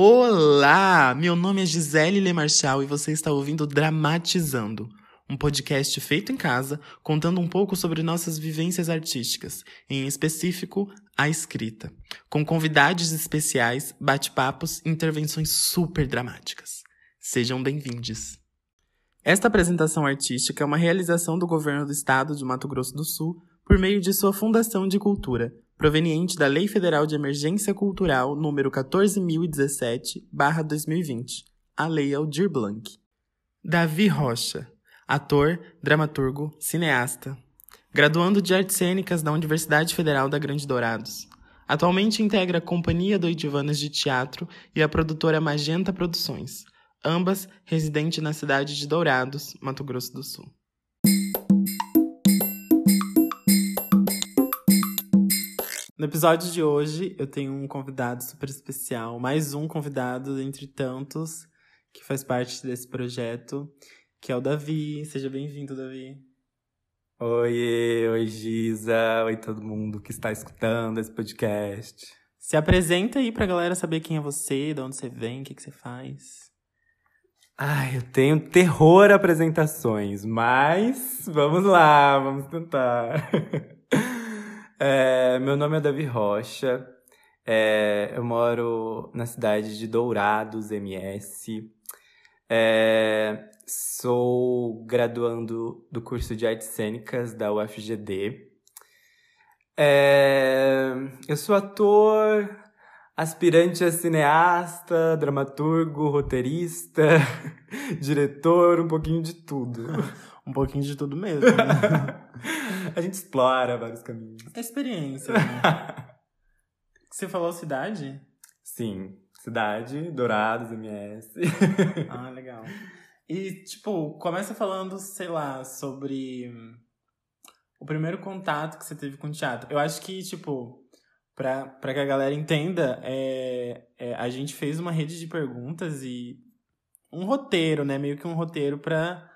Olá! Meu nome é Gisele Lemarchal e você está ouvindo Dramatizando, um podcast feito em casa, contando um pouco sobre nossas vivências artísticas, em específico, a escrita, com convidados especiais, bate-papos e intervenções super dramáticas. Sejam bem-vindos! Esta apresentação artística é uma realização do governo do estado de Mato Grosso do Sul por meio de sua Fundação de Cultura, proveniente da Lei Federal de Emergência Cultural número 14017/2020, a Lei Aldir Blanc. Davi Rocha, ator, dramaturgo, cineasta, graduando de Artes Cênicas da Universidade Federal da Grande Dourados. Atualmente integra a Companhia Doidivanas de Teatro e a produtora Magenta Produções, ambas residentes na cidade de Dourados, Mato Grosso do Sul. No episódio de hoje, eu tenho um convidado super especial, mais um convidado entre tantos que faz parte desse projeto, que é o Davi. Seja bem-vindo, Davi. Oi, oi Giza, oi todo mundo que está escutando esse podcast. Se apresenta aí pra galera saber quem é você, de onde você vem, o que, que você faz. Ai, eu tenho terror a apresentações, mas vamos lá, vamos tentar. É, meu nome é Davi Rocha. É, eu moro na cidade de Dourados, MS. É, sou graduando do curso de Artes Cênicas da UFGD. É, eu sou ator, aspirante a cineasta, dramaturgo, roteirista, diretor, um pouquinho de tudo. Um pouquinho de tudo mesmo. Né? a gente explora vários caminhos. É experiência. Né? Você falou cidade? Sim, cidade, Dourados, MS. ah, legal. E, tipo, começa falando, sei lá, sobre o primeiro contato que você teve com o teatro. Eu acho que, tipo, pra, pra que a galera entenda, é, é, a gente fez uma rede de perguntas e um roteiro, né? Meio que um roteiro pra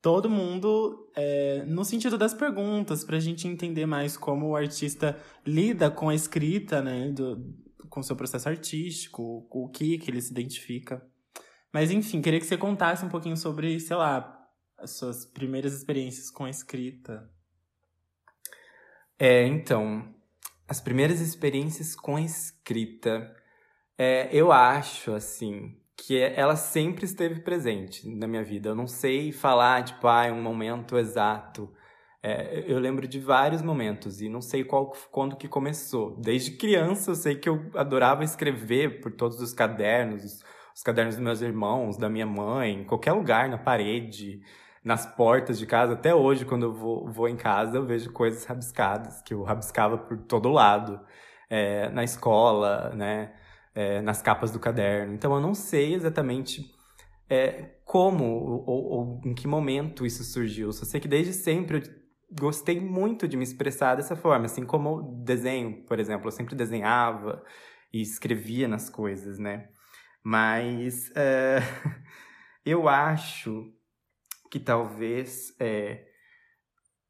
todo mundo é, no sentido das perguntas, para a gente entender mais como o artista lida com a escrita, né, do, com o seu processo artístico, o que que ele se identifica. Mas enfim, queria que você contasse um pouquinho sobre, sei lá, as suas primeiras experiências com a escrita. É, então, as primeiras experiências com a escrita, é, eu acho, assim, que é, ela sempre esteve presente na minha vida. Eu não sei falar, tipo, ah, um momento exato. É, eu lembro de vários momentos e não sei qual, quando que começou. Desde criança eu sei que eu adorava escrever por todos os cadernos, os, os cadernos dos meus irmãos, da minha mãe, em qualquer lugar, na parede, nas portas de casa. Até hoje, quando eu vou, vou em casa, eu vejo coisas rabiscadas, que eu rabiscava por todo lado. É, na escola, né? É, nas capas do caderno. Então eu não sei exatamente é, como ou, ou, em que momento isso surgiu. Só sei que desde sempre eu gostei muito de me expressar dessa forma, assim como desenho, por exemplo. Eu sempre desenhava e escrevia nas coisas, né? Mas é, eu acho que talvez é,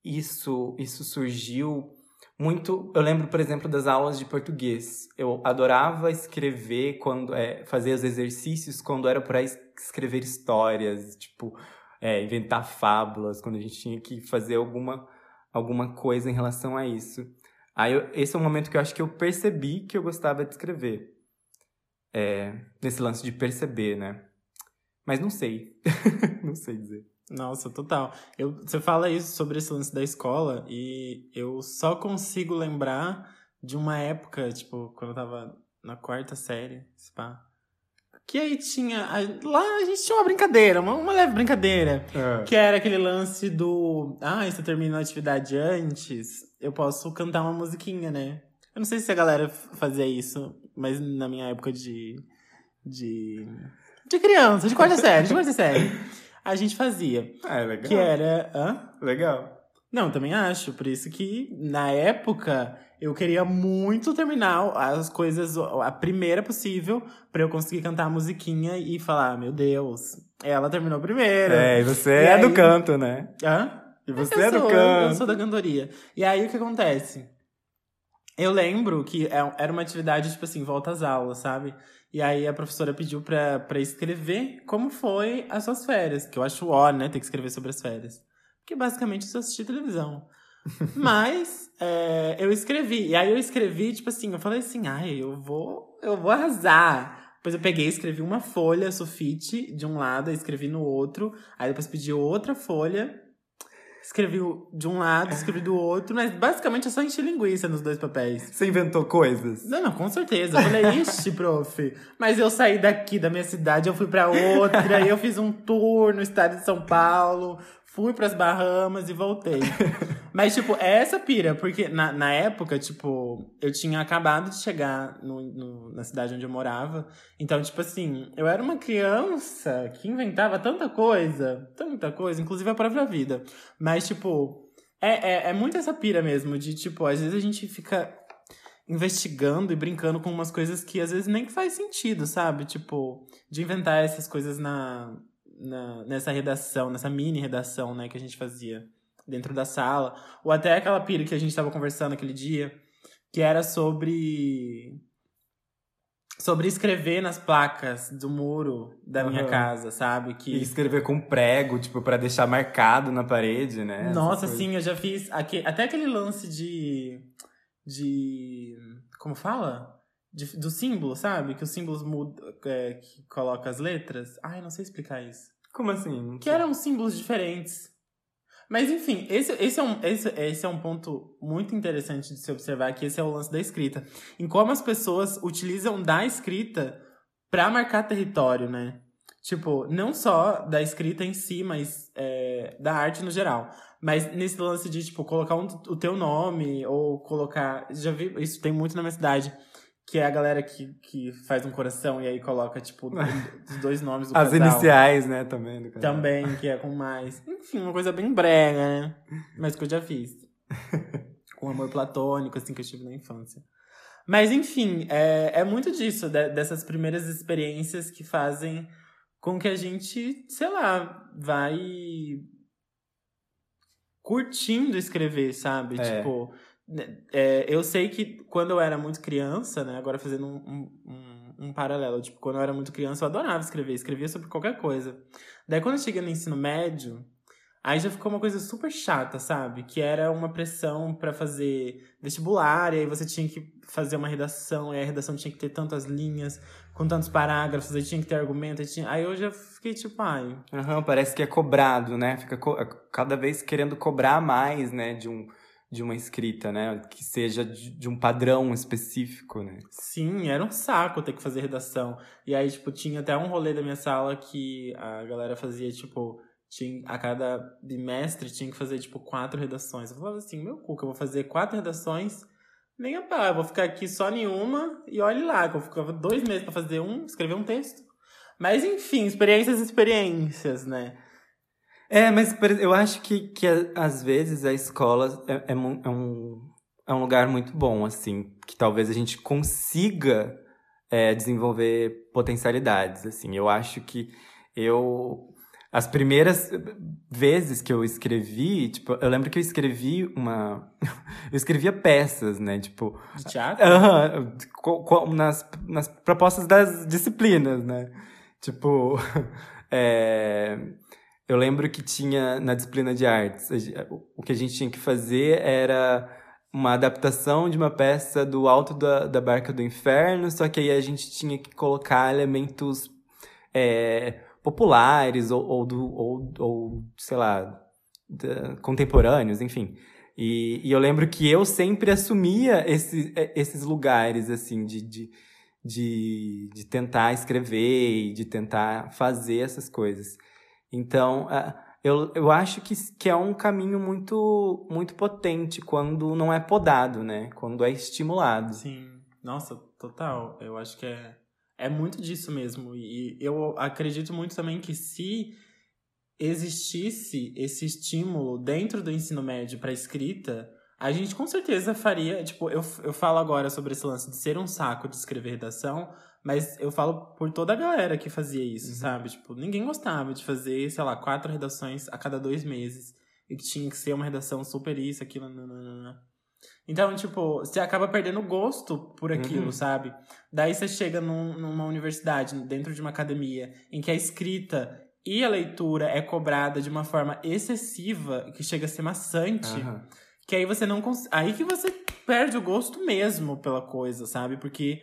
isso, isso surgiu muito. Eu lembro, por exemplo, das aulas de português. Eu adorava escrever quando. É, fazer os exercícios quando era para escrever histórias, tipo, é, inventar fábulas, quando a gente tinha que fazer alguma, alguma coisa em relação a isso. Aí eu, esse é o momento que eu acho que eu percebi que eu gostava de escrever. É, nesse lance de perceber, né? Mas não sei. não sei dizer. Nossa, total. Eu, você fala isso sobre esse lance da escola e eu só consigo lembrar de uma época, tipo, quando eu tava na quarta série, pá. Que aí tinha. Lá a gente tinha uma brincadeira, uma, uma leve brincadeira. É. Que era aquele lance do. Ah, se eu termino a atividade antes, eu posso cantar uma musiquinha, né? Eu não sei se a galera fazia isso, mas na minha época de. de. de criança, de quarta série, de quarta série a gente fazia. Ah, é legal. Que era. Hã? Legal. Não, também acho. Por isso que, na época, eu queria muito terminar as coisas, a primeira possível, para eu conseguir cantar a musiquinha e falar: meu Deus, ela terminou primeiro. É, e você e é aí... do canto, né? Hã? E você eu é do canto. Eu sou da cantoria. E aí o que acontece? eu lembro que é- era uma atividade, tipo assim, volta às aulas, sabe? E aí a professora pediu pra, pra escrever como foi as suas férias. Que eu acho ó, né? Ter que escrever sobre as férias. Porque basicamente eu só assisti televisão. Mas é, eu escrevi. E aí eu escrevi, tipo assim, eu falei assim, ai, eu vou, eu vou arrasar. Depois eu peguei e escrevi uma folha sulfite de um lado, aí escrevi no outro. Aí depois pedi outra folha. Escrevi de um lado, escrevi do outro, mas basicamente eu só enchi linguiça nos dois papéis. Você inventou coisas? Não, não, com certeza. Eu falei, ixi, prof. Mas eu saí daqui da minha cidade, eu fui pra outra, aí eu fiz um tour no estado de São Paulo, fui pras Bahamas e voltei. Mas, tipo, é essa pira, porque na, na época, tipo, eu tinha acabado de chegar no, no- na cidade onde eu morava. Então, tipo assim, eu era uma criança que inventava tanta coisa, tanta coisa, inclusive a própria vida. Mas, tipo, é, é, é muito essa pira mesmo, de, tipo, às vezes a gente fica investigando e brincando com umas coisas que às vezes nem faz sentido, sabe? Tipo, de inventar essas coisas na, na, nessa redação, nessa mini redação, né, que a gente fazia dentro da sala. Ou até aquela pira que a gente tava conversando aquele dia, que era sobre. Sobre escrever nas placas do muro da minha Aham. casa, sabe? Que E escrever com prego, tipo, pra deixar marcado na parede, né? Nossa, sim, eu já fiz aque- até aquele lance de. de. Como fala? De- do símbolo, sabe? Que os símbolos mudam. É, que coloca as letras. Ai, não sei explicar isso. Como assim? Que eram símbolos diferentes. Mas enfim, esse, esse, é um, esse, esse é um ponto muito interessante de se observar, que esse é o lance da escrita. Em como as pessoas utilizam da escrita pra marcar território, né? Tipo, não só da escrita em si, mas é, da arte no geral. Mas nesse lance de, tipo, colocar um- o teu nome, ou colocar. Já vi, isso tem muito na minha cidade. Que é a galera que, que faz um coração e aí coloca, tipo, os dois nomes do As casal. iniciais, né, também. do casal. Também, que é com mais. Enfim, uma coisa bem brega, né? Mas que eu já fiz. com amor platônico, assim, que eu tive na infância. Mas, enfim, é, é muito disso, de- dessas primeiras experiências que fazem com que a gente, sei lá, vai curtindo escrever, sabe? É. Tipo, é, eu sei que quando eu era muito criança, né? Agora fazendo um, um, um, paralelo, tipo, quando eu era muito criança, eu adorava escrever, escrevia sobre qualquer coisa. Daí quando eu cheguei no ensino médio, aí já ficou uma coisa super chata, sabe? Que era uma pressão pra fazer vestibular, e aí você tinha que fazer uma redação, e a redação tinha que ter tantas linhas, com tantos parágrafos, aí tinha que ter argumento, aí, tinha... aí eu já fiquei tipo, ai, Aham, parece que é cobrado, né? Fica co- cada vez querendo cobrar mais, né, de, um, de uma escrita, né? Que seja de, um padrão específico, né? Sim, era um saco ter que fazer redação. E aí, tipo, tinha até um rolê da minha sala que a galera fazia, tipo, tinha, a cada bimestre tinha que fazer, tipo, quatro redações. Eu falava assim, meu cu, que eu vou fazer quatro redações, nem a pau, eu vou ficar aqui só em uma e olhe lá, que eu ficava dois meses pra fazer um, escrever um texto. Mas enfim, experiências, experiências, né? É, mas eu acho que, que às vezes a escola é, é é um, é um lugar muito bom, assim, que talvez a gente consiga é, desenvolver potencialidades, assim. Eu acho que eu... As primeiras vezes que eu escrevi, tipo, eu lembro que eu escrevi uma... eu escrevia peças, né, tipo... De teatro. Co- co- nas, nas propostas das disciplinas, né? Tipo, é, eu lembro que tinha na disciplina de artes, o que a gente tinha que fazer era uma adaptação de uma peça do Alto da, da Barca do Inferno, só que aí a gente tinha que colocar elementos é, populares ou, ou, do, ou, ou, sei lá, da- contemporâneos, enfim. E, e eu lembro que eu sempre assumia esse, eh, esses lugares, assim, de, de, de, de tentar escrever e de tentar fazer essas coisas. Então, ah, eu, eu acho que, que é um caminho muito, muito potente quando não é podado, né? Quando é estimulado. Sim, nossa, total. Eu acho que é, é muito disso mesmo. E eu acredito muito também que se existisse esse estímulo dentro do ensino médio para escrita, a gente com certeza faria. Tipo, eu, eu falo agora sobre esse lance de ser um saco de escrever redação, mas eu falo por toda a galera que fazia isso, Uhum. sabe? Tipo, ninguém gostava de fazer, sei lá, quatro redações a cada dois meses. E que tinha que ser uma redação super isso, aquilo, nananana. Então, tipo, você acaba perdendo gosto por aquilo, Uhum. sabe? Daí você chega num- numa universidade, dentro de uma academia, em que a escrita e a leitura é cobrada de uma forma excessiva, que chega a ser maçante, Aham. que aí você não cons... Aí que você perde o gosto mesmo pela coisa, sabe? Porque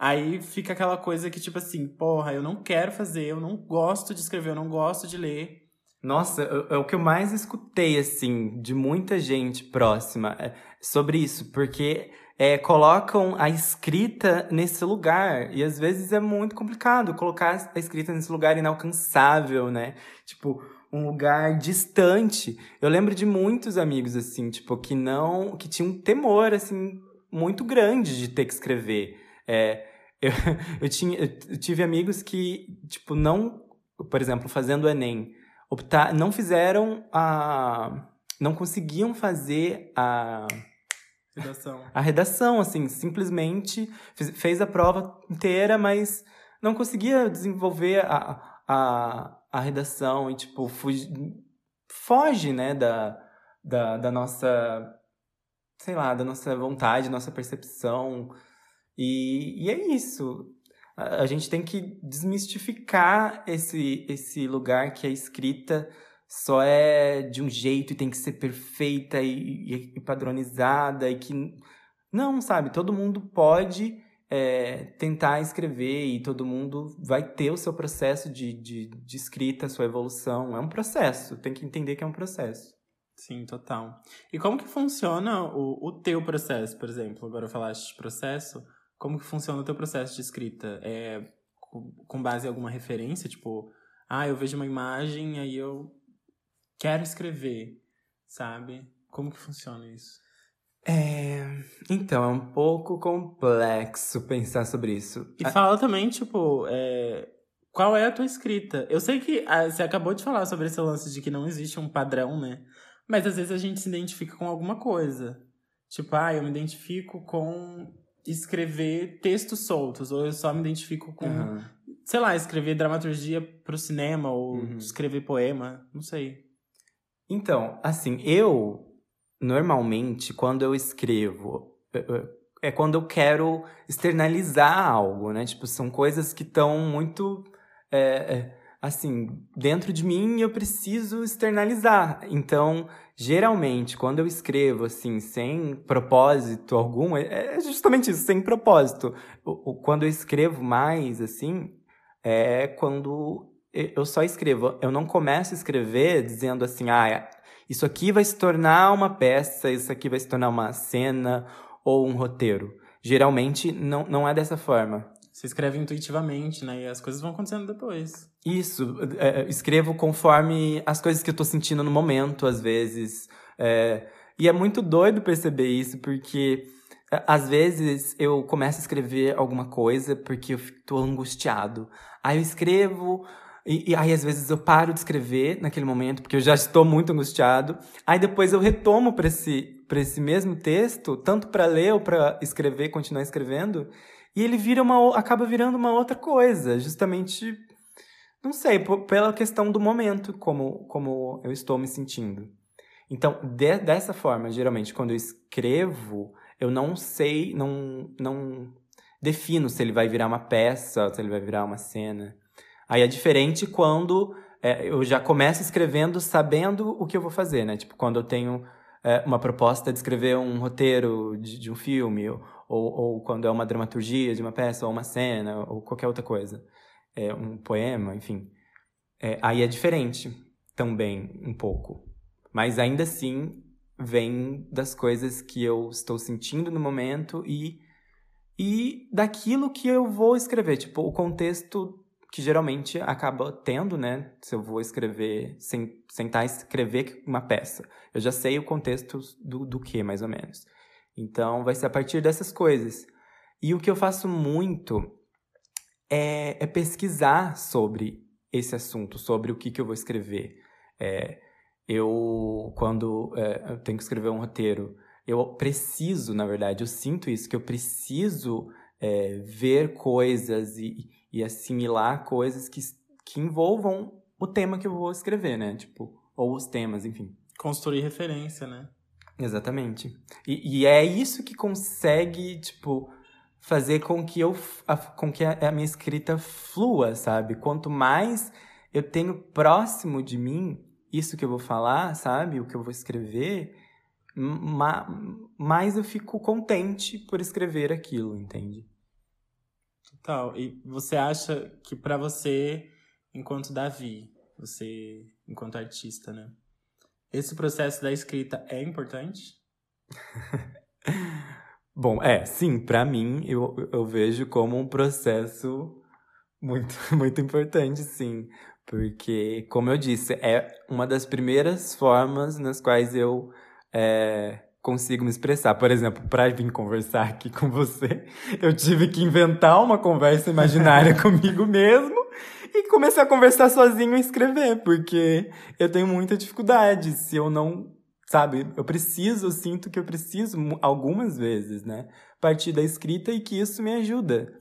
aí fica aquela coisa que, tipo assim, porra, eu não quero fazer, eu não gosto de escrever, eu não gosto de ler. Nossa, é o que eu mais escutei, assim, de muita gente próxima é, sobre isso, porque é, colocam a escrita nesse lugar, e às vezes é muito complicado colocar a escrita nesse lugar inalcançável, né? Tipo, um lugar distante. Eu lembro de muitos amigos, assim, tipo, que não. que tinham um temor, assim, muito grande de ter que escrever. É, eu, eu, tinha, eu tive amigos que, tipo, não. Por exemplo, fazendo o Enem optar, não fizeram a. não conseguiam fazer a, Redação. a redação, assim, simplesmente fez, fez a prova inteira, mas não conseguia desenvolver a, a, a redação e, tipo, fugi, foge, né, da, da, da nossa, sei lá, da nossa vontade, nossa percepção. E, e é isso. A, a gente tem que desmistificar esse, esse lugar que a escrita só é de um jeito e tem que ser perfeita e, e- padronizada e que não, sabe? Todo mundo pode é, tentar escrever e todo mundo vai ter o seu processo de, de, de escrita, sua evolução. É um processo, tem que entender que é um processo. Sim, total. E como que funciona o, o teu processo, por exemplo? Agora falaste de processo. Como que funciona o teu processo de escrita? É com, base em alguma referência? Tipo, ah, eu vejo uma imagem aí eu quero escrever, sabe? Como que funciona isso? É, então, é um pouco complexo pensar sobre isso. E fala também, tipo, é, qual é a tua escrita? Eu sei que ah, você acabou de falar sobre esse lance de que não existe um padrão, né? Mas às vezes a gente se identifica com alguma coisa. Tipo, ah, eu me identifico com escrever textos soltos, ou eu só me identifico com, Aham. sei lá, escrever dramaturgia pro cinema, ou Uhum. escrever poema, não sei. Então, assim, eu normalmente quando eu escrevo é quando eu quero externalizar algo, né? Tipo, são coisas que estão muito é, é, assim dentro de mim eu preciso externalizar. Então, geralmente, quando eu escrevo assim sem propósito algum, é é justamente isso, sem propósito. Quando eu escrevo mais assim, é quando eu só escrevo. Eu não começo a escrever dizendo assim, ah, isso aqui vai se tornar uma peça, isso aqui vai se tornar uma cena ou um roteiro. Geralmente não, não é dessa forma. Você escreve intuitivamente, né? E as coisas vão acontecendo depois. Isso, é, escrevo conforme as coisas que eu tô sentindo no momento, às vezes. É, e é muito doido perceber isso, porque é, às vezes eu começo a escrever alguma coisa porque eu tô angustiado. Aí eu escrevo, e, e aí às vezes eu paro de escrever naquele momento, porque eu já estou muito angustiado. Aí depois eu retomo para esse, pra esse mesmo texto, tanto para ler ou para escrever, continuar escrevendo, e ele vira uma, acaba virando uma outra coisa, justamente não sei, pela questão do momento, como, como eu estou me sentindo. Então, de- dessa forma, geralmente, quando eu escrevo, eu não sei, não, não defino se ele vai virar uma peça, se ele vai virar uma cena. Aí é diferente quando é, eu já começo escrevendo sabendo o que eu vou fazer, né? Tipo, quando eu tenho é, uma proposta de escrever um roteiro de, de um filme, ou, ou quando é uma dramaturgia de uma peça, ou uma cena, ou qualquer outra coisa é, um poema, enfim. É, aí é diferente também, um pouco. Mas ainda assim, vem das coisas que eu estou sentindo no momento e, e daquilo que eu vou escrever. Tipo, o contexto que geralmente acaba tendo, né? Se eu vou escrever, sem, sentar escrever uma peça. Eu já sei o contexto do, do que, mais ou menos. Então, vai ser a partir dessas coisas. E o que eu faço muito é, é pesquisar sobre esse assunto, sobre o que, que eu vou escrever. É, eu, quando é, eu tenho que escrever um roteiro, eu preciso, na verdade, eu sinto isso, que eu preciso é, ver coisas e, e assimilar coisas que, que envolvam o tema que eu vou escrever, né? Tipo, ou os temas, enfim. Construir referência, né? Exatamente. E, e é isso que consegue, tipo, fazer com que eu a, com que a, a, minha escrita flua, sabe? Quanto mais eu tenho próximo de mim isso que eu vou falar, sabe? O que eu vou escrever, ma, mais eu fico contente por escrever aquilo, entende? Total. E você acha que para você, enquanto Davi, você enquanto artista, né? Esse processo da escrita é importante? Bom, é, sim, para mim eu, eu vejo como um processo muito, muito importante, sim. Porque, como eu disse, é uma das primeiras formas nas quais eu é, consigo me expressar. Por exemplo, para vir conversar aqui com você, eu tive que inventar uma conversa imaginária comigo mesmo e comecei a conversar sozinho e escrever, porque eu tenho muita dificuldade. Se eu não, sabe, eu preciso, eu sinto que eu preciso algumas vezes, né, partir da escrita e que isso me ajuda.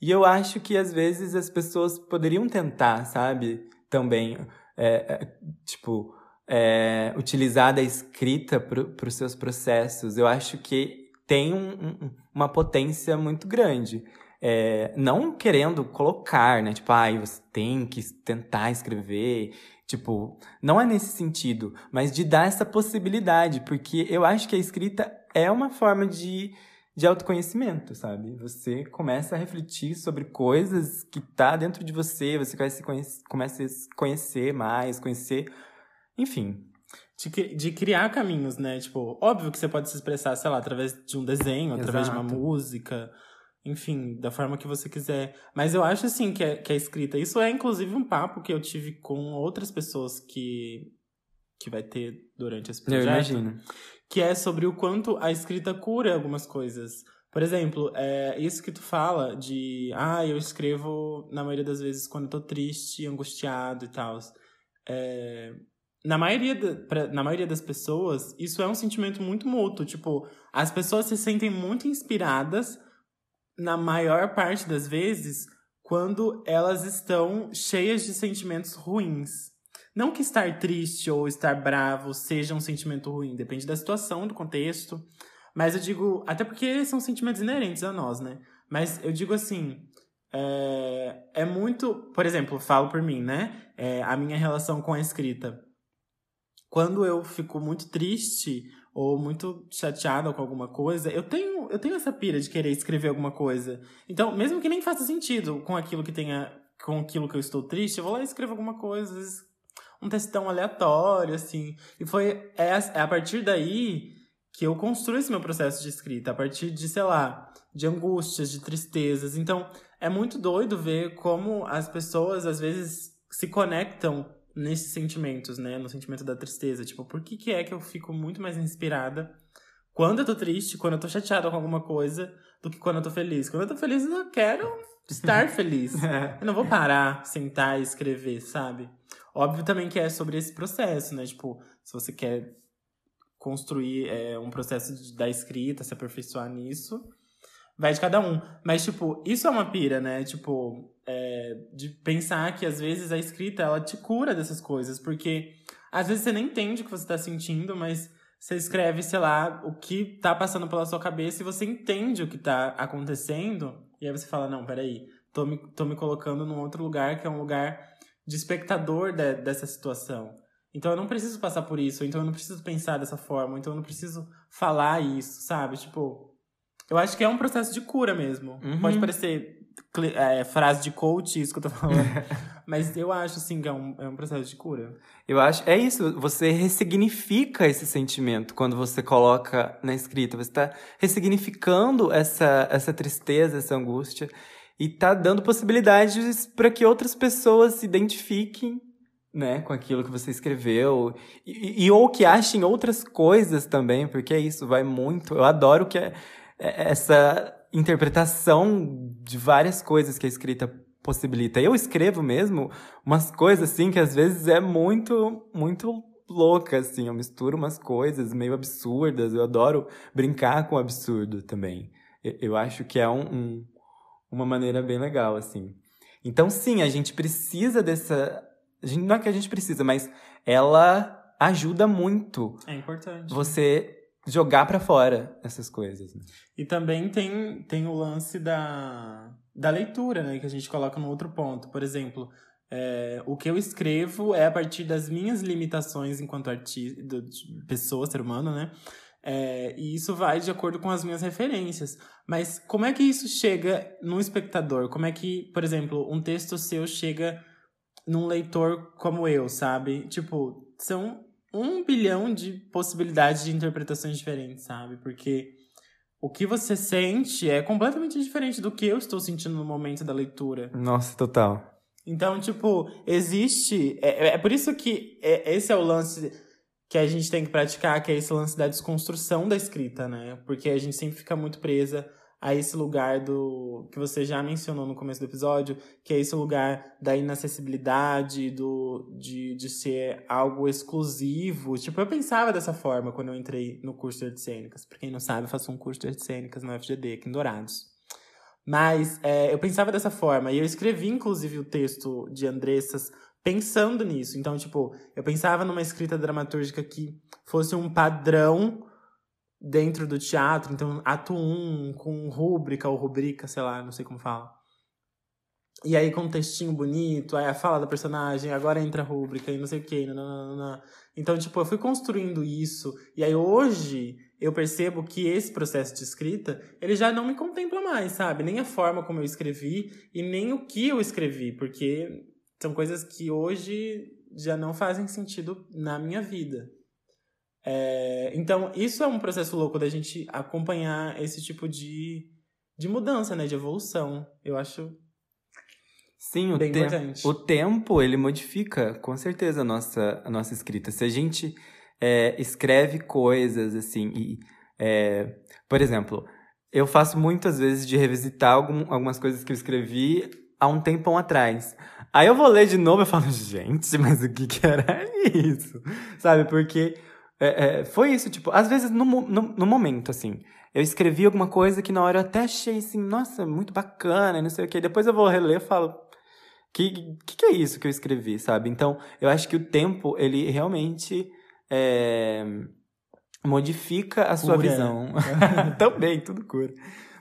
E eu acho que às vezes as pessoas poderiam tentar, sabe, também, é, é, tipo, é, utilizar da escrita para os seus processos. Eu acho que tem um, um, uma potência muito grande. É, não querendo colocar, né? Tipo, ai, ah, você tem que tentar escrever. Tipo, não é nesse sentido, mas de dar essa possibilidade, porque eu acho que a escrita é uma forma de, de autoconhecimento, sabe? Você começa a refletir sobre coisas que tá dentro de você, você começa a se começa a se conhecer mais, conhecer. Enfim, de, de, criar caminhos, né? Tipo, óbvio que você pode se expressar, sei lá, através de um desenho, Exato. através de uma música, enfim, da forma que você quiser. Mas eu acho, assim, que é, que é escrita. Isso é, inclusive, um papo que eu tive com outras pessoas que, que vai ter durante esse projeto. Eu imagino. Que é sobre o quanto a escrita cura algumas coisas. Por exemplo, é isso que tu fala de... Ah, eu escrevo, na maioria das vezes, quando eu tô triste, angustiado e tal. É, na maioria, pra, na maioria das pessoas, isso é um sentimento muito mútuo. Tipo, as pessoas se sentem muito inspiradas na maior parte das vezes, quando elas estão cheias de sentimentos ruins. Não que estar triste ou estar bravo seja um sentimento ruim, depende da situação, do contexto. Mas eu digo, até porque são sentimentos inerentes a nós, né? Mas eu digo assim, é, é muito. Por exemplo, falo por mim, né? É, a minha relação com a escrita. Quando eu fico muito triste ou muito chateada com alguma coisa, eu tenho, eu tenho essa pira de querer escrever alguma coisa. Então, mesmo que nem faça sentido com aquilo que tenha, com aquilo que eu estou triste, eu vou lá e escrevo alguma coisa, um textão aleatório, assim. E foi é, é a partir daí que eu construo esse meu processo de escrita, a partir de, sei lá, de angústias, de tristezas. Então, é muito doido ver como as pessoas às vezes se conectam nesses sentimentos, né? No sentimento da tristeza. Tipo, por que, que é que eu fico muito mais inspirada quando eu tô triste, quando eu tô chateada com alguma coisa, do que quando eu tô feliz? Quando eu tô feliz, eu quero estar feliz. É. Eu não vou parar, sentar e escrever, sabe? Óbvio também que é sobre esse processo, né? Tipo, se você quer construir é, um processo de, da escrita, se aperfeiçoar nisso, vai de cada um. Mas, tipo, isso é uma pira, né? Tipo, é, de pensar que às vezes a escrita ela te cura dessas coisas, porque às vezes você nem entende o que você está sentindo, mas você escreve, sei lá, o que tá passando pela sua cabeça e você entende o que tá acontecendo, e aí você fala: não, peraí, tô me, tô me colocando num outro lugar que é um lugar de espectador de, dessa situação. Então eu não preciso passar por isso, então eu não preciso pensar dessa forma, então eu não preciso falar isso, sabe? Tipo, eu acho que é um processo de cura mesmo. Uhum. Pode parecer é, frase de coach, isso que eu tô falando. Mas eu acho, assim, que é um, é um processo de cura. Eu acho, é isso, você ressignifica esse sentimento quando você coloca na escrita. Você está ressignificando essa, essa tristeza, essa angústia. E tá dando possibilidades para que outras pessoas se identifiquem né, com aquilo que você escreveu. E, e, ou que achem outras coisas também, porque é isso, vai muito. Eu adoro que é, é essa interpretação de várias coisas que a escrita possibilita. Eu escrevo mesmo umas coisas assim que às vezes é muito, muito louca, assim. Eu misturo umas coisas meio absurdas. Eu adoro brincar com o absurdo também. Eu acho que é um, um, uma maneira bem legal, assim. Então, sim, a gente precisa dessa. Não é que a gente precisa, mas ela ajuda muito. É importante. Você jogar para fora essas coisas. Né? E também tem, tem o lance da, da leitura, né? Que a gente coloca no outro ponto. Por exemplo, é, o que eu escrevo é a partir das minhas limitações enquanto artista, pessoa, ser humano, né? É, e isso vai de acordo com as minhas referências. Mas como é que isso chega no espectador? Como é que, por exemplo, um texto seu chega num leitor como eu, sabe? Tipo, são um bilhão de possibilidades de interpretações diferentes, sabe? Porque o que você sente é completamente diferente do que eu estou sentindo no momento da leitura. Nossa, total. Então, tipo, existe. É, é por isso que é, esse é o lance que a gente tem que praticar, que é esse lance da desconstrução da escrita, né? Porque a gente sempre fica muito presa a esse lugar do que você já mencionou no começo do episódio, que é esse lugar da inacessibilidade, do de, de ser algo exclusivo. Tipo, eu pensava dessa forma quando eu entrei no curso de artes cênicas. Pra quem não sabe, eu faço um curso de artes cênicas no FGD, aqui em Dourados. Mas é, eu pensava dessa forma, e eu escrevi, inclusive, o texto de Andressas pensando nisso. Então, tipo, eu pensava numa escrita dramatúrgica que fosse um padrão dentro do teatro. Então, ato 1 um, com rúbrica ou rubrica, sei lá, não sei como fala. E aí com um textinho bonito, aí a fala da personagem, agora entra a rúbrica e não sei o que. Então, tipo, eu fui construindo isso. E aí hoje eu percebo que esse processo de escrita, ele já não me contempla mais, sabe? Nem a forma como eu escrevi e nem o que eu escrevi, porque são coisas que hoje já não fazem sentido na minha vida. É, então, isso é um processo louco da gente acompanhar esse tipo de, de mudança, né? De evolução. Eu acho Sim, o, te importante. o tempo, ele modifica, com certeza, a nossa, a nossa escrita. Se a gente é, escreve coisas, assim, e... É, por exemplo, eu faço muitas vezes de revisitar algum, algumas coisas que eu escrevi há um tempão atrás. Aí eu vou ler de novo e falo, gente, mas o que que era isso? Sabe, porque é, é, foi isso, tipo, às vezes no, no, no, momento, assim, eu escrevi alguma coisa que na hora eu até achei assim, nossa, muito bacana, não sei o que. Depois eu vou reler e falo, que, que que é isso que eu escrevi, sabe? Então, eu acho que o tempo, ele realmente é, modifica a sua cura. visão. Também, tudo cura.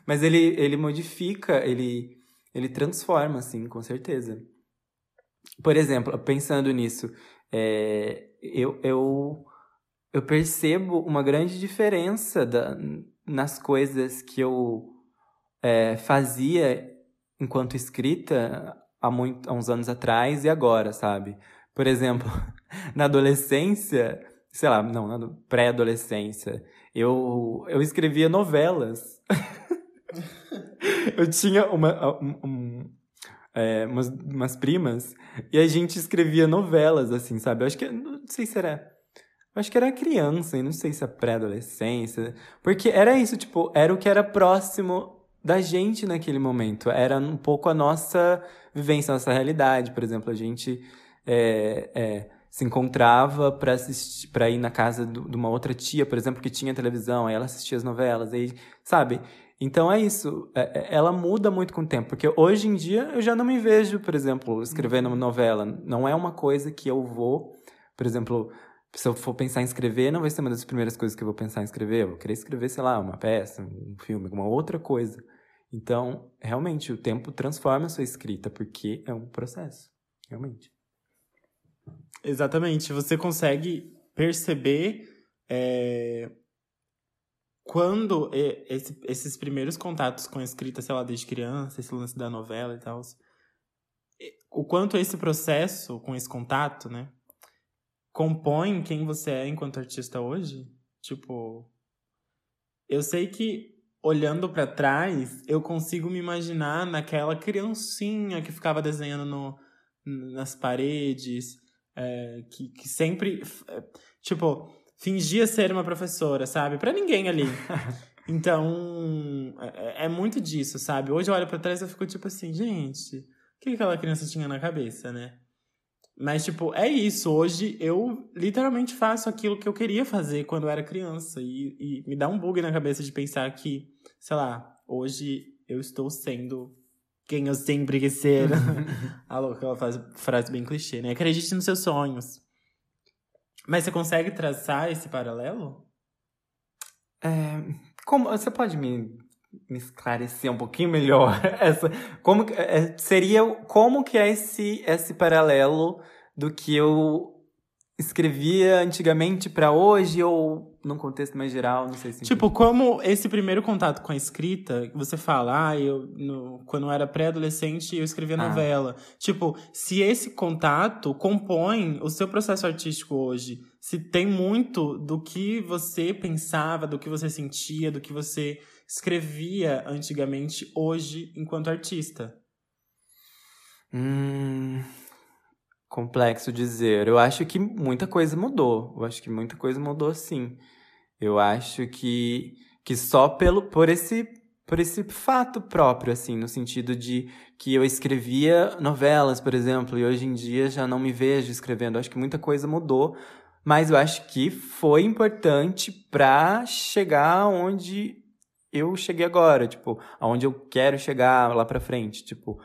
Mas ele, ele modifica, ele, ele transforma, assim, com certeza. Por exemplo, pensando nisso, é, eu, eu, eu percebo uma grande diferença da, nas coisas que eu é, fazia enquanto escrita há, muito, há uns anos atrás e agora, sabe? Por exemplo, na adolescência, sei lá, não, na pré-adolescência, eu, eu escrevia novelas. eu tinha uma, um, é, umas, umas primas, e a gente escrevia novelas, assim, sabe? Eu acho que, não sei se era... Acho que era criança, e não sei se é pré-adolescência. Porque era isso, tipo, era o que era próximo da gente naquele momento. Era um pouco a nossa vivência, a nossa realidade. Por exemplo, a gente é, é, se encontrava para assistir, para ir na casa do, de uma outra tia, por exemplo, que tinha televisão, aí ela assistia as novelas, aí, sabe? Então é isso, é, é, ela muda muito com o tempo, porque hoje em dia eu já não me vejo, por exemplo, escrevendo uma novela. Não é uma coisa que eu vou, por exemplo, se eu for pensar em escrever, não vai ser uma das primeiras coisas que eu vou pensar em escrever. Eu vou querer escrever, sei lá, uma peça, um filme, alguma outra coisa. Então, realmente, o tempo transforma a sua escrita, porque é um processo, realmente. Exatamente. Você consegue perceber é, quando esse, esses primeiros contatos com a escrita, sei lá, desde criança, esse lance da novela e tal, o quanto esse processo com esse contato, né, compõe quem você é enquanto artista hoje? Tipo, eu sei que olhando para trás, eu consigo me imaginar naquela criancinha que ficava desenhando no, nas paredes, é, que, que sempre, é, tipo, fingia ser uma professora, sabe? Para ninguém ali. Então, é, é, muito disso, sabe? Hoje eu olho para trás e eu fico tipo assim, gente, o que aquela criança tinha na cabeça, né? Mas, tipo, é isso. Hoje eu literalmente faço aquilo que eu queria fazer quando eu era criança. E, e me dá um bug na cabeça de pensar que, sei lá, hoje eu estou sendo quem eu sempre quis ser. Alô, aquela frase, frase bem clichê, né? Acredite nos seus sonhos. Mas você consegue traçar esse paralelo? É, como, você pode me, me esclarecer um pouquinho melhor essa? Como é, seria como que é esse esse paralelo do que eu escrevia antigamente para hoje ou num contexto mais geral, não sei se Tipo, como esse primeiro contato com a escrita, você fala, ah, eu no, quando eu era pré-adolescente eu escrevia ah. novela. Tipo, se esse contato compõe o seu processo artístico hoje, se tem muito do que você pensava, do que você sentia, do que você escrevia antigamente hoje enquanto artista. Hum, complexo dizer. Eu acho que muita coisa mudou. Eu acho que muita coisa mudou sim. Eu acho que, que só pelo por esse por esse fato próprio assim, no sentido de que eu escrevia novelas, por exemplo, e hoje em dia já não me vejo escrevendo. Eu acho que muita coisa mudou, mas eu acho que foi importante para chegar onde eu cheguei agora, tipo, aonde eu quero chegar lá para frente, tipo,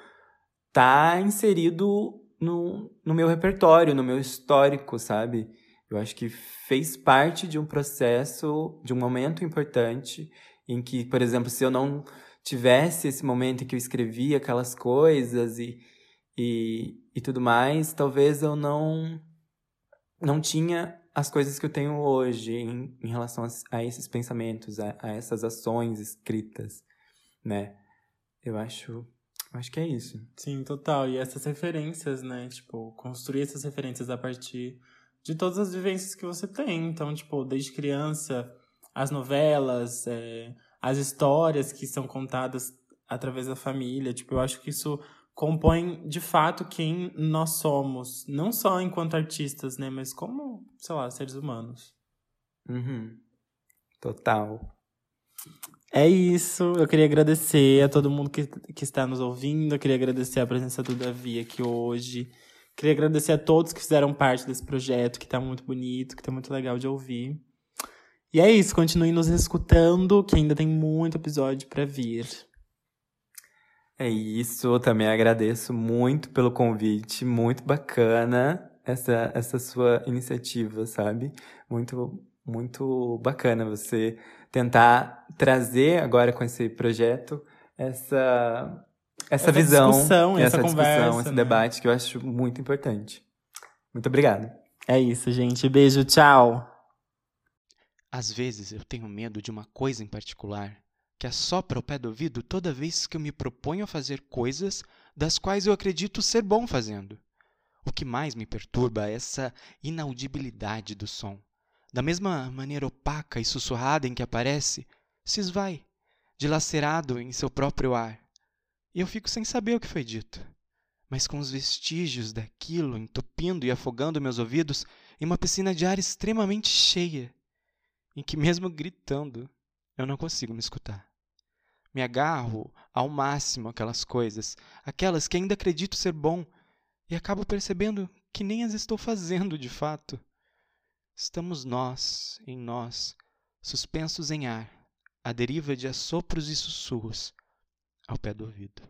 tá inserido no, no meu repertório, no meu histórico, sabe? Eu acho que fez parte de um processo, de um momento importante, em que, por exemplo, se eu não tivesse esse momento em que eu escrevia aquelas coisas e, e, e tudo mais, talvez eu não, não tinha as coisas que eu tenho hoje em, em relação a, a esses pensamentos, a, a essas ações escritas, né? Eu acho Acho que é isso. Sim, total. E essas referências, né? Tipo, construir essas referências a partir de todas as vivências que você tem. Então, tipo, desde criança, as novelas, é, as histórias que são contadas através da família. Tipo, eu acho que isso compõe de fato quem nós somos. Não só enquanto artistas, né? Mas como, sei lá, seres humanos. Uhum. Total. É isso. Eu queria agradecer a todo mundo que, que está nos ouvindo. Eu queria agradecer a presença do Davi aqui hoje. Queria agradecer a todos que fizeram parte desse projeto, que está muito bonito, que está muito legal de ouvir. E é isso. Continue nos escutando, que ainda tem muito episódio para vir. É isso. Eu também agradeço muito pelo convite. Muito bacana essa, essa sua iniciativa, sabe? Muito, muito bacana você tentar trazer agora com esse projeto essa essa, essa visão, discussão, essa, essa conversa, discussão, esse né? debate que eu acho muito importante. Muito obrigado. É isso, gente. Beijo, tchau. Às vezes eu tenho medo de uma coisa em particular que assopra ao pé do ouvido toda vez que eu me proponho a fazer coisas das quais eu acredito ser bom fazendo. O que mais me perturba é essa inaudibilidade do som da mesma maneira opaca e sussurrada em que aparece, se esvai, dilacerado em seu próprio ar. E eu fico sem saber o que foi dito, mas com os vestígios daquilo entupindo e afogando meus ouvidos em uma piscina de ar extremamente cheia, em que, mesmo gritando, eu não consigo me escutar. Me agarro ao máximo aquelas coisas, aquelas que ainda acredito ser bom, e acabo percebendo que nem as estou fazendo de fato. Estamos nós, em nós, suspensos em ar, à deriva de assopros e sussurros, ao pé do ouvido.